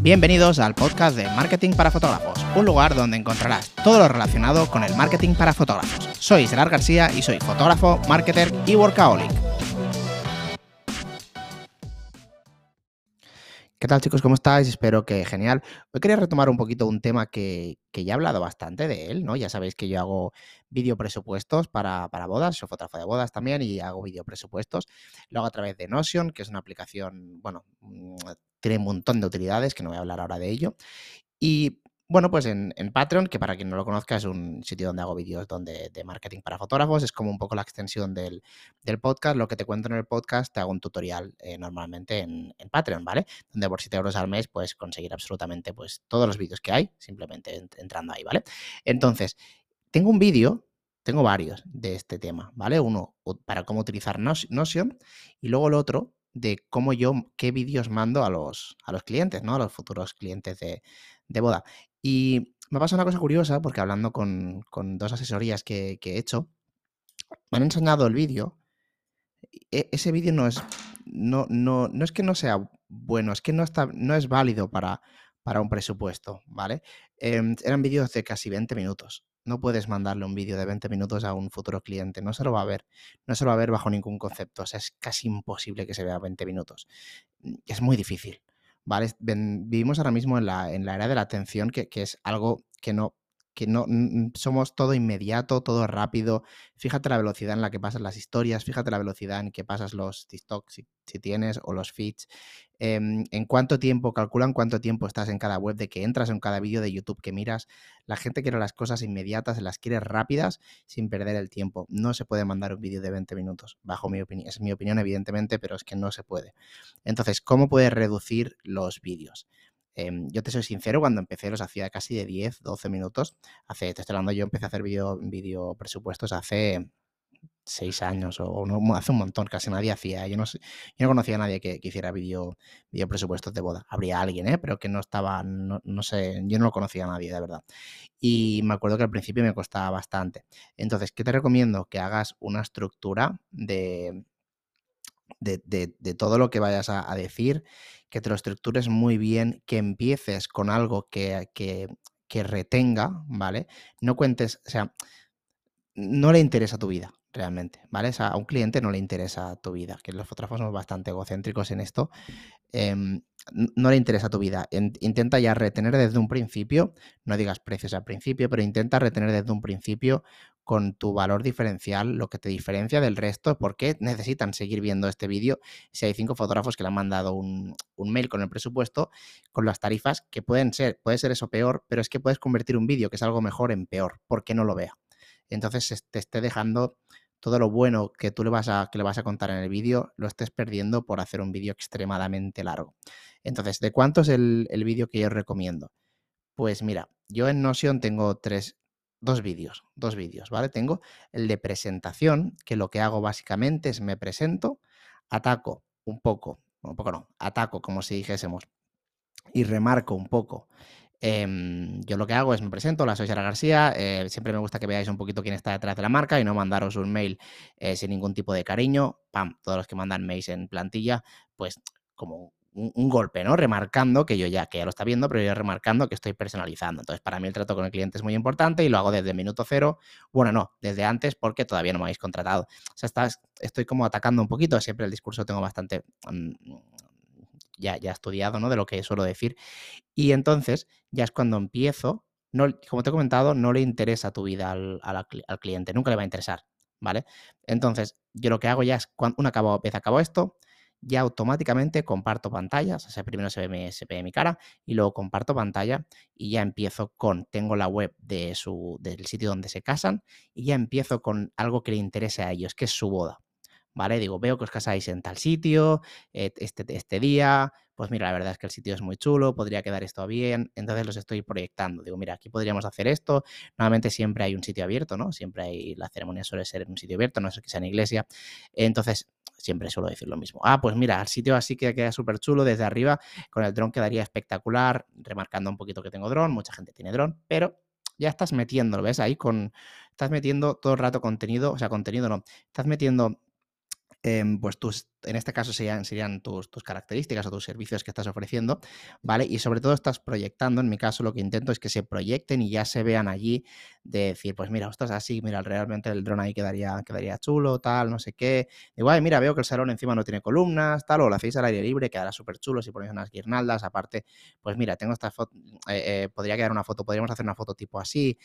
Bienvenidos al podcast de Marketing para Fotógrafos, un lugar donde encontrarás todo lo relacionado con el marketing para fotógrafos. Soy Gerard García y soy fotógrafo, marketer y workaholic. ¿Qué tal chicos? ¿Cómo estáis? Espero que genial. Hoy quería retomar un poquito un tema que, ya he hablado bastante de él, ¿no? Ya sabéis que yo hago vídeo presupuestos para, para, bodas, soy fotógrafo de bodas también y hago vídeo presupuestos. Lo hago a través de Notion, que es una aplicación, bueno, mm, tiene un montón de utilidades, que no voy a hablar ahora de ello. Y bueno, pues en, Patreon, que para quien no lo conozca es un sitio donde hago vídeos donde, de marketing para fotógrafos, es como un poco la extensión del, podcast. Lo que te cuento en el podcast te hago un tutorial eh, normalmente en, Patreon, ¿vale? Donde por 7 euros al mes puedes conseguir absolutamente pues todos los vídeos que hay, simplemente entrando ahí, ¿vale? Entonces, tengo un vídeo, tengo varios de este tema, ¿vale? Uno para cómo utilizar Notion y luego el otro de cómo yo, qué vídeos mando a los, a los clientes, ¿no? A los futuros clientes de, de boda. Y me ha pasado una cosa curiosa porque hablando con, dos asesorías que, he hecho, me han enseñado el vídeo. E, ese vídeo no es, no, no, no es que no sea bueno, es que no, está, no es válido para, para un presupuesto, ¿vale? Em, eran vídeos de casi 20 minutos. No puedes mandarle un vídeo de 20 minutos a un futuro cliente, no se lo va a ver, no se lo va a ver bajo ningún concepto, o sea, es casi imposible que se vea 20 minutos. Es muy difícil. ¿vale? vivimos ahora mismo en la, en la era de la atención, que, que es algo que no, que no somos todo inmediato, todo rápido. Fíjate la velocidad en la que pasan las historias, fíjate la velocidad en que pasas los TikToks si, si tienes o los feeds. Em, en cuánto tiempo, calculan cuánto tiempo estás en cada web, de que entras en cada vídeo de YouTube que miras. La gente quiere las cosas inmediatas, las quiere rápidas sin perder el tiempo. No se puede mandar un vídeo de 20 minutos, bajo mi opinión. Es mi opinión, evidentemente, pero es que no se puede. Entonces, ¿cómo puedes reducir los vídeos? Em, yo te soy sincero, cuando empecé los hacía casi de 10, 12 minutos. Hace, te estoy hablando, yo empecé a hacer vídeo, vídeo presupuestos hace seis años o no, hace un montón, casi nadie hacía. Yo no, yo no conocía a nadie que, hiciera vídeo, vídeo presupuestos de boda. Habría alguien, ¿eh? pero que no estaba, no, sé, yo no lo conocía a nadie, de verdad. Y me acuerdo que al principio me costaba bastante. Entonces, ¿qué te recomiendo? Que hagas una estructura de, de, todo lo que vayas a, decir, que te lo estructures muy bien, que empieces con algo que, que, que retenga, ¿vale? No cuentes, o sea, no le interesa tu vida realmente, ¿vale? a un cliente no le interesa tu vida, que los fotógrafos somos bastante egocéntricos en esto. Em, no le interesa tu vida. intenta ya retener desde un principio, no digas precios al principio, pero intenta retener desde un principio con tu valor diferencial, lo que te diferencia del resto, porque necesitan seguir viendo este vídeo. Si hay cinco fotógrafos que le han mandado un, un, mail con el presupuesto, con las tarifas, que pueden ser, puede ser eso peor, pero es que puedes convertir un vídeo que es algo mejor en peor, porque no lo vea entonces te esté dejando todo lo bueno que tú le vas a, que le vas a contar en el vídeo, lo estés perdiendo por hacer un vídeo extremadamente largo. Entonces, ¿de cuánto es el, vídeo que yo recomiendo? Pues mira, yo en Notion tengo tres, dos vídeos, dos vídeos, ¿vale? Tengo el de presentación, que lo que hago básicamente es me presento, ataco un poco, un poco no, ataco como si dijésemos, y remarco un poco Em, yo lo que hago es me presento, la soy Sara García, eh, siempre me gusta que veáis un poquito quién está detrás de la marca y no mandaros un mail eh, sin ningún tipo de cariño, pam, todos los que mandan mails en plantilla, pues como un, golpe, ¿no? Remarcando que yo ya, que ya lo está viendo, pero yo remarcando que estoy personalizando. Entonces, para mí el trato con el cliente es muy importante y lo hago desde el minuto cero. Bueno, no, desde antes porque todavía no me habéis contratado. O sea, estoy como atacando un poquito, siempre el discurso tengo bastante... Mm, ya, ya estudiado, ¿no? De lo que suelo decir. Y entonces ya es cuando empiezo, no, como te he comentado, no le interesa tu vida al, cliente, nunca le va a interesar, ¿vale? Entonces, yo lo que hago ya es, cuando una vez acabo esto, ya automáticamente comparto pantallas, o sea, primero se ve, mi, se ve mi cara y luego comparto pantalla y ya empiezo con, tengo la web de su, del sitio donde se casan y ya empiezo con algo que le interese a ellos, que es su boda. ¿Vale? Digo, veo que os casáis en tal sitio, este, este día, pues mira, la verdad es que el sitio es muy chulo, podría quedar esto bien, entonces los estoy proyectando. Digo, mira, aquí podríamos hacer esto. Normalmente siempre hay un sitio abierto, ¿no? Siempre hay, la ceremonia suele ser en un sitio abierto, no sé que sea en iglesia. Entonces, siempre suelo decir lo mismo. Ah, pues mira, el sitio así que queda súper chulo desde arriba, con el dron quedaría espectacular, remarcando un poquito que tengo dron, mucha gente tiene dron, pero ya estás metiendo, ¿ves? Ahí con, estás metiendo todo el rato contenido, o sea, contenido no, estás metiendo pues tus, en este caso serían, serían tus, tus, características o tus servicios que estás ofreciendo, ¿vale? Y sobre todo estás proyectando, en mi caso lo que intento es que se proyecten y ya se vean allí de decir, pues mira, ostras, así, mira, realmente el dron ahí quedaría, quedaría chulo, tal, no sé qué. Igual, mira, veo que el salón encima no tiene columnas, tal, o lo hacéis al aire libre, quedará súper chulo si ponéis unas guirnaldas, aparte, pues mira, tengo esta foto, eh, eh, podría quedar una foto, podríamos hacer una foto tipo así,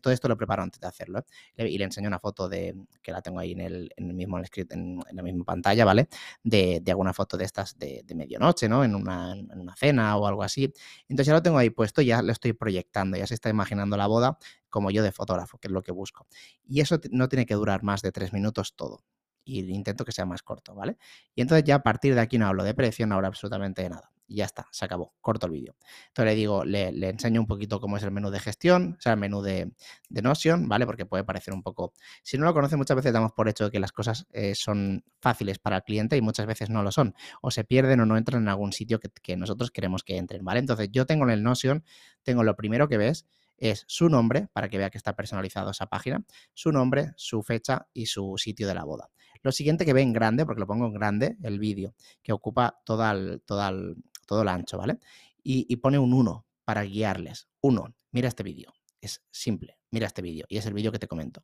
todo esto lo preparo antes de hacerlo, ¿eh? Y le enseño una foto de, que la tengo ahí en el, en el mismo en, script, en, la misma pantalla, ¿vale? De, alguna foto de estas de, de medianoche, ¿no? En una, en una, cena o algo así. Entonces ya lo tengo ahí puesto, ya lo estoy proyectando, ya se está imaginando la boda como yo de fotógrafo, que es lo que busco. Y eso no tiene que durar más de tres minutos todo. Y intento que sea más corto, ¿vale? Y entonces ya a partir de aquí no hablo de precio, no hablo absolutamente de nada y ya está, se acabó, corto el vídeo. Entonces le digo, le, enseño un poquito cómo es el menú de gestión, o sea, el menú de, de, Notion, ¿vale? Porque puede parecer un poco, si no lo conoce muchas veces damos por hecho de que las cosas eh, son fáciles para el cliente y muchas veces no lo son, o se pierden o no entran en algún sitio que, que nosotros queremos que entren, ¿vale? Entonces yo tengo en el Notion, tengo lo primero que ves, es su nombre, para que vea que está personalizado esa página, su nombre, su fecha y su sitio de la boda. Lo siguiente que ve en grande, porque lo pongo en grande, el vídeo, que ocupa toda el, toda el, todo el ancho, ¿vale? Y, pone un 1 para guiarles. Uno, mira este vídeo. Es simple, mira este vídeo. Y es el vídeo que te comento.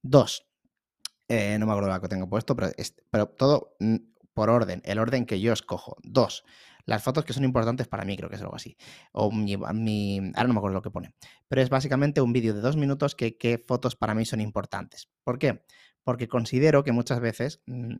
Dos, eh, no me acuerdo lo que tengo puesto, pero, es, todo mm, por orden, el orden que yo escojo. Dos, las fotos que son importantes para mí, creo que es algo así. O mi, mi ahora no me acuerdo lo que pone. Pero es básicamente un vídeo de dos minutos que qué fotos para mí son importantes. ¿Por qué? Porque considero que muchas veces mmm,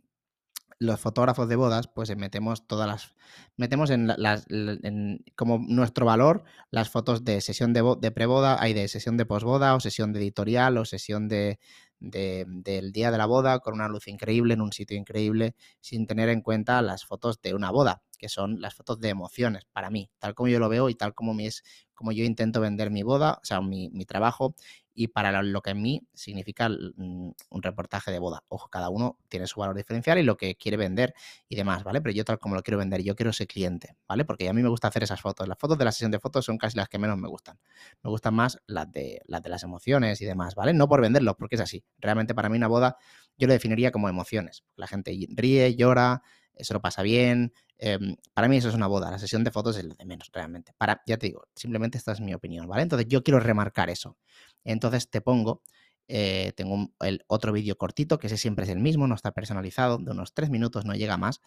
los fotógrafos de bodas, pues metemos todas las. Metemos en, las, en como nuestro valor las fotos de sesión de, de preboda, hay de sesión de posboda, o sesión de editorial, o sesión de, de, del día de la boda, con una luz increíble, en un sitio increíble, sin tener en cuenta las fotos de una boda, que son las fotos de emociones, para mí, tal como yo lo veo y tal como, mi es, como yo intento vender mi boda, o sea, mi, mi trabajo, y para lo que en mí significa mm, un reportaje de boda. Ojo, cada uno tiene su valor diferencial y lo que quiere vender y demás, ¿vale? Pero yo tal como lo quiero vender, yo quiero ser cliente, ¿vale? Porque a mí me gusta hacer esas fotos. Las fotos de la sesión de fotos son casi las que menos me gustan. Me gustan más las de las, de las emociones y demás, ¿vale? No por venderlo, porque es así. Realmente para mí una boda yo lo definiría como emociones. La gente ríe, llora, se lo pasa bien. Eh, para mí eso es una boda. La sesión de fotos es lo de menos, realmente. Para, ya te digo, simplemente esta es mi opinión, ¿vale? Entonces yo quiero remarcar eso. Entonces te pongo, eh, tengo el otro vídeo cortito, que ese siempre es el mismo, no está personalizado, de unos tres minutos, no llega más,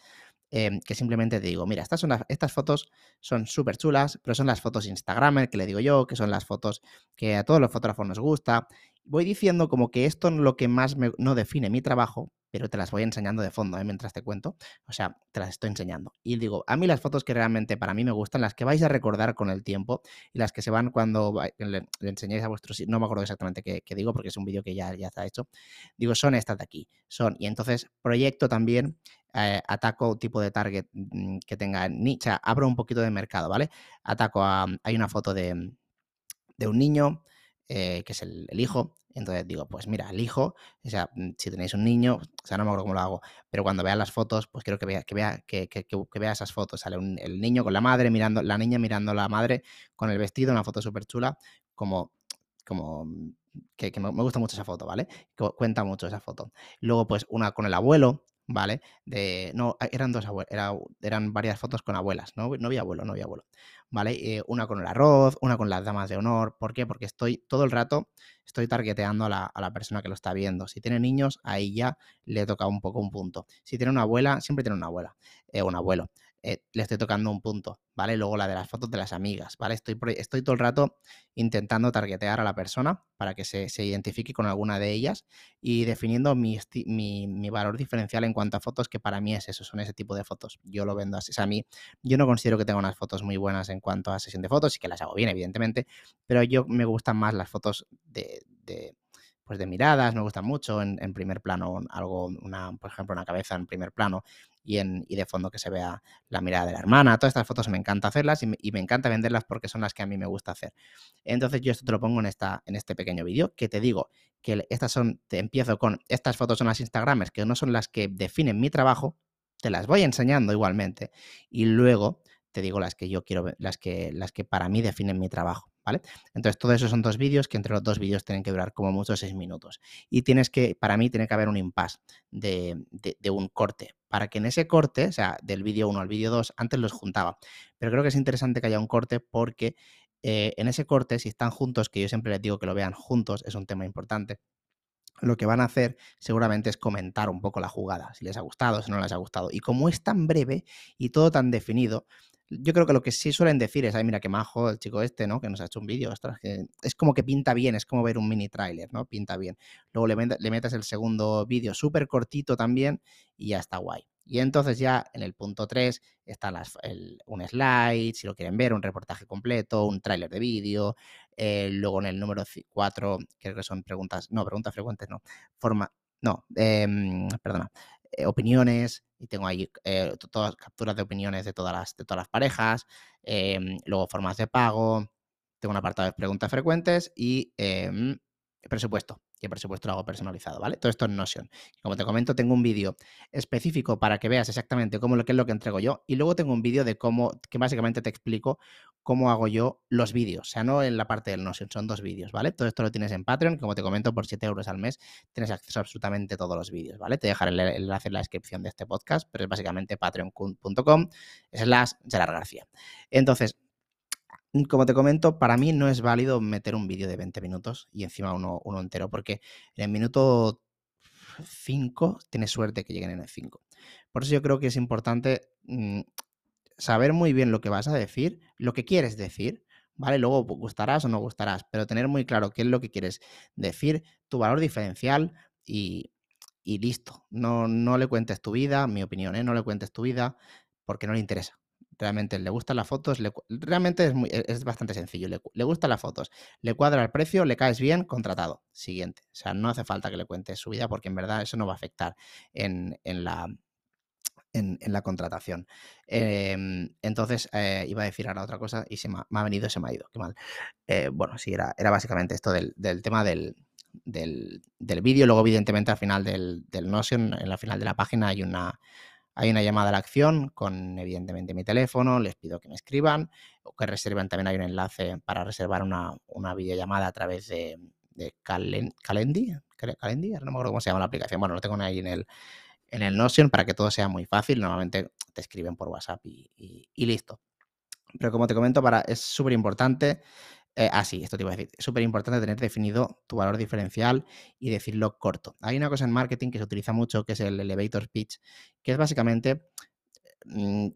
eh, que simplemente te digo, mira, estas, estas fotos son súper chulas, pero son las fotos Instagramer, que le digo yo, que son las fotos que a todos los fotógrafos nos gusta. Voy diciendo como que esto es lo que más me, no define mi trabajo, pero te las voy enseñando de fondo ¿eh? mientras te cuento. O sea, te las estoy enseñando. Y digo, a mí las fotos que realmente para mí me gustan, las que vais a recordar con el tiempo y las que se van cuando le, le enseñáis a vuestros... No me acuerdo exactamente qué, qué digo porque es un vídeo que ya, ya está hecho. Digo, son estas de aquí. Son. Y entonces proyecto también eh, ataco tipo de target mm, que tenga nicho, abro un poquito de mercado, ¿vale? Ataco a, hay una foto de, de un niño, eh, que es el, el, hijo, entonces digo, pues mira, el hijo, o sea, mm, si tenéis un niño, o sea, no me acuerdo cómo lo hago, pero cuando vea las fotos, pues quiero que vea, que vea, que, que, vea esas fotos. Sale un, el niño con la madre mirando, la niña mirando a la madre con el vestido, una foto súper chula, como, como mm, que, que, me gusta mucho esa foto, ¿vale? Cuenta mucho esa foto. Luego, pues una con el abuelo, ¿vale? De, no, eran dos abuelos, era, eran varias fotos con abuelas, ¿no? No había abuelo, no había abuelo, ¿vale? Eh, una con el arroz, una con las damas de honor, ¿por qué? Porque estoy todo el rato, estoy targeteando a la, a la persona que lo está viendo. Si tiene niños, ahí ya le toca un poco un punto. Si tiene una abuela, siempre tiene una abuela, eh, un abuelo eh, le estoy tocando un punto, ¿vale? Luego la de las fotos de las amigas, ¿vale? Estoy, estoy todo el rato intentando targetear a la persona para que se, se identifique con alguna de ellas y definiendo mi, mi, mi, valor diferencial en cuanto a fotos, que para mí es eso, son ese tipo de fotos. Yo lo vendo así. O a mí, yo no considero que tenga unas fotos muy buenas en cuanto a sesión de fotos, y que las hago bien, evidentemente, pero yo me gustan más las fotos de, de pues de miradas, me gustan mucho en, primer plano, algo, una, por ejemplo, una cabeza en primer plano y, en, y de fondo que se vea la mirada de la hermana. Todas estas fotos me encanta hacerlas y me, y me, encanta venderlas porque son las que a mí me gusta hacer. Entonces yo esto te lo pongo en, esta, en este pequeño vídeo que te digo que estas son, te empiezo con, estas fotos son las Instagramers que no son las que definen mi trabajo, te las voy enseñando igualmente y luego te digo las que yo quiero, las que, las que para mí definen mi trabajo, ¿vale? Entonces, todo eso son dos vídeos que entre los dos vídeos tienen que durar como mucho seis minutos. Y tienes que, para mí, tiene que haber un impasse de, un corte, para que en ese corte, o sea, del vídeo 1 al vídeo 2, antes los juntaba. Pero creo que es interesante que haya un corte porque eh, en ese corte, si están juntos, que yo siempre les digo que lo vean juntos, es un tema importante lo que van a hacer seguramente es comentar un poco la jugada, si les ha gustado, si no les ha gustado. Y como es tan breve y todo tan definido, yo creo que lo que sí suelen decir es, ay, mira qué majo el chico este, ¿no? Que nos ha hecho un vídeo, ostras, que es como que pinta bien, es como ver un mini tráiler, ¿no? Pinta bien. Luego le, le metes el segundo vídeo súper cortito también y ya está guay. Y entonces ya en el punto 3 está las, un slide, si lo quieren ver, un reportaje completo, un tráiler de vídeo. Eh, luego en el número 4, creo que son preguntas, no, preguntas frecuentes, no. Forma, no, em, perdona, eh, opiniones. Y tengo ahí eh, todas capturas de opiniones de todas las, de todas las parejas. Em, luego formas de pago. Tengo un apartado de preguntas frecuentes y em, presupuesto que por supuesto lo hago personalizado, ¿vale? Todo esto en Notion. Como te comento, tengo un vídeo específico para que veas exactamente cómo lo que es lo que entrego yo y luego tengo un vídeo de cómo, que básicamente te explico cómo hago yo los vídeos, o sea, no en la parte del Notion, son dos vídeos, ¿vale? Todo esto lo tienes en Patreon, como te comento, por 7 euros al mes tienes acceso a absolutamente todos los vídeos, ¿vale? Te dejaré el enlace en la descripción de este podcast, pero es básicamente patreon.com slash Gerard García. Entonces, como te comento, para mí no es válido meter un vídeo de 20 minutos y encima uno, entero, porque en el minuto 5 tienes suerte que lleguen en el 5. Por eso yo creo que es importante mm, saber muy bien lo que vas a decir, lo que quieres decir, ¿vale? Luego gustarás o no gustarás, pero tener muy claro qué es lo que quieres decir, tu valor diferencial y, y listo. No, no le cuentes tu vida, mi opinión, ¿eh? No le cuentes tu vida porque no le interesa realmente le gustan las fotos, realmente es, e, es, bastante sencillo, le, le, gustan las fotos, le cuadra el precio, le caes bien, contratado, siguiente. O sea, no hace falta que le cuentes su vida porque en verdad eso no va a afectar en, la, en, la contratación. Em, entonces, eh, iba a decir ahora otra cosa y se me ha, venido, se me ha ido, qué mal. Eh, bueno, sí, era, era básicamente esto del, tema del, del, del vídeo. Luego, evidentemente, al final del, del Notion, en la final de la página hay una hay una llamada a la acción con, evidentemente, mi teléfono. Les pido que me escriban o que reserven. También hay un enlace para reservar una, videollamada a través de, de Calen, Calendi. No me acuerdo cómo se llama la aplicación. Bueno, lo tengo ahí en el, en el Notion para que todo sea muy fácil. Normalmente te escriben por WhatsApp y, listo. Pero como te comento, para, es súper importante eh, ah, sí, esto te iba a decir. Es súper importante tener definido tu valor diferencial y decirlo corto. Hay una cosa en marketing que se utiliza mucho, que es el elevator pitch, que es básicamente, mm,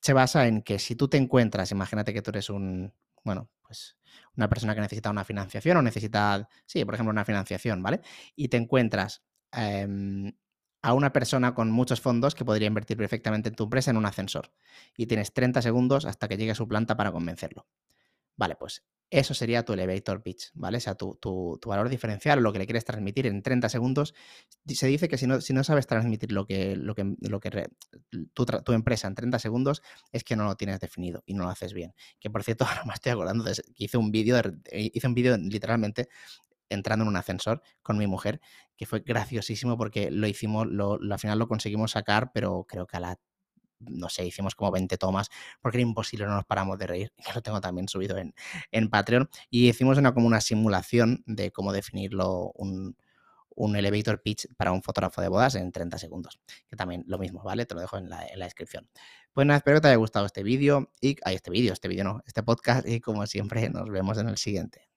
se basa en que si tú te encuentras, imagínate que tú eres un, bueno, pues una persona que necesita una financiación o necesita, sí, por ejemplo, una financiación, ¿vale? Y te encuentras em, a una persona con muchos fondos que podría invertir perfectamente en tu empresa en un ascensor y tienes 30 segundos hasta que llegue a su planta para convencerlo. Vale, pues eso sería tu elevator pitch, ¿vale? O sea, tu, valor diferencial o lo que le quieres transmitir en 30 segundos. Se dice que si no, si no sabes transmitir lo que, lo que, lo que tu, empresa en 30 segundos es que no lo tienes definido y no lo haces bien. Que por cierto, ahora me estoy acordando de que hice un vídeo, hice un vídeo literalmente entrando en un ascensor con mi mujer, que fue graciosísimo porque lo hicimos, lo, al final lo conseguimos sacar, pero creo que a la no sé, hicimos como 20 tomas porque era imposible, no nos paramos de reír, que lo tengo también subido en, en Patreon, y hicimos una, como una simulación de cómo definirlo un, un elevator pitch para un fotógrafo de bodas en 30 segundos, que también lo mismo, ¿vale? Te lo dejo en la, en la descripción. Pues nada, espero que te haya gustado este vídeo y, ay, este vídeo, este vídeo no, este podcast y como siempre nos vemos en el siguiente.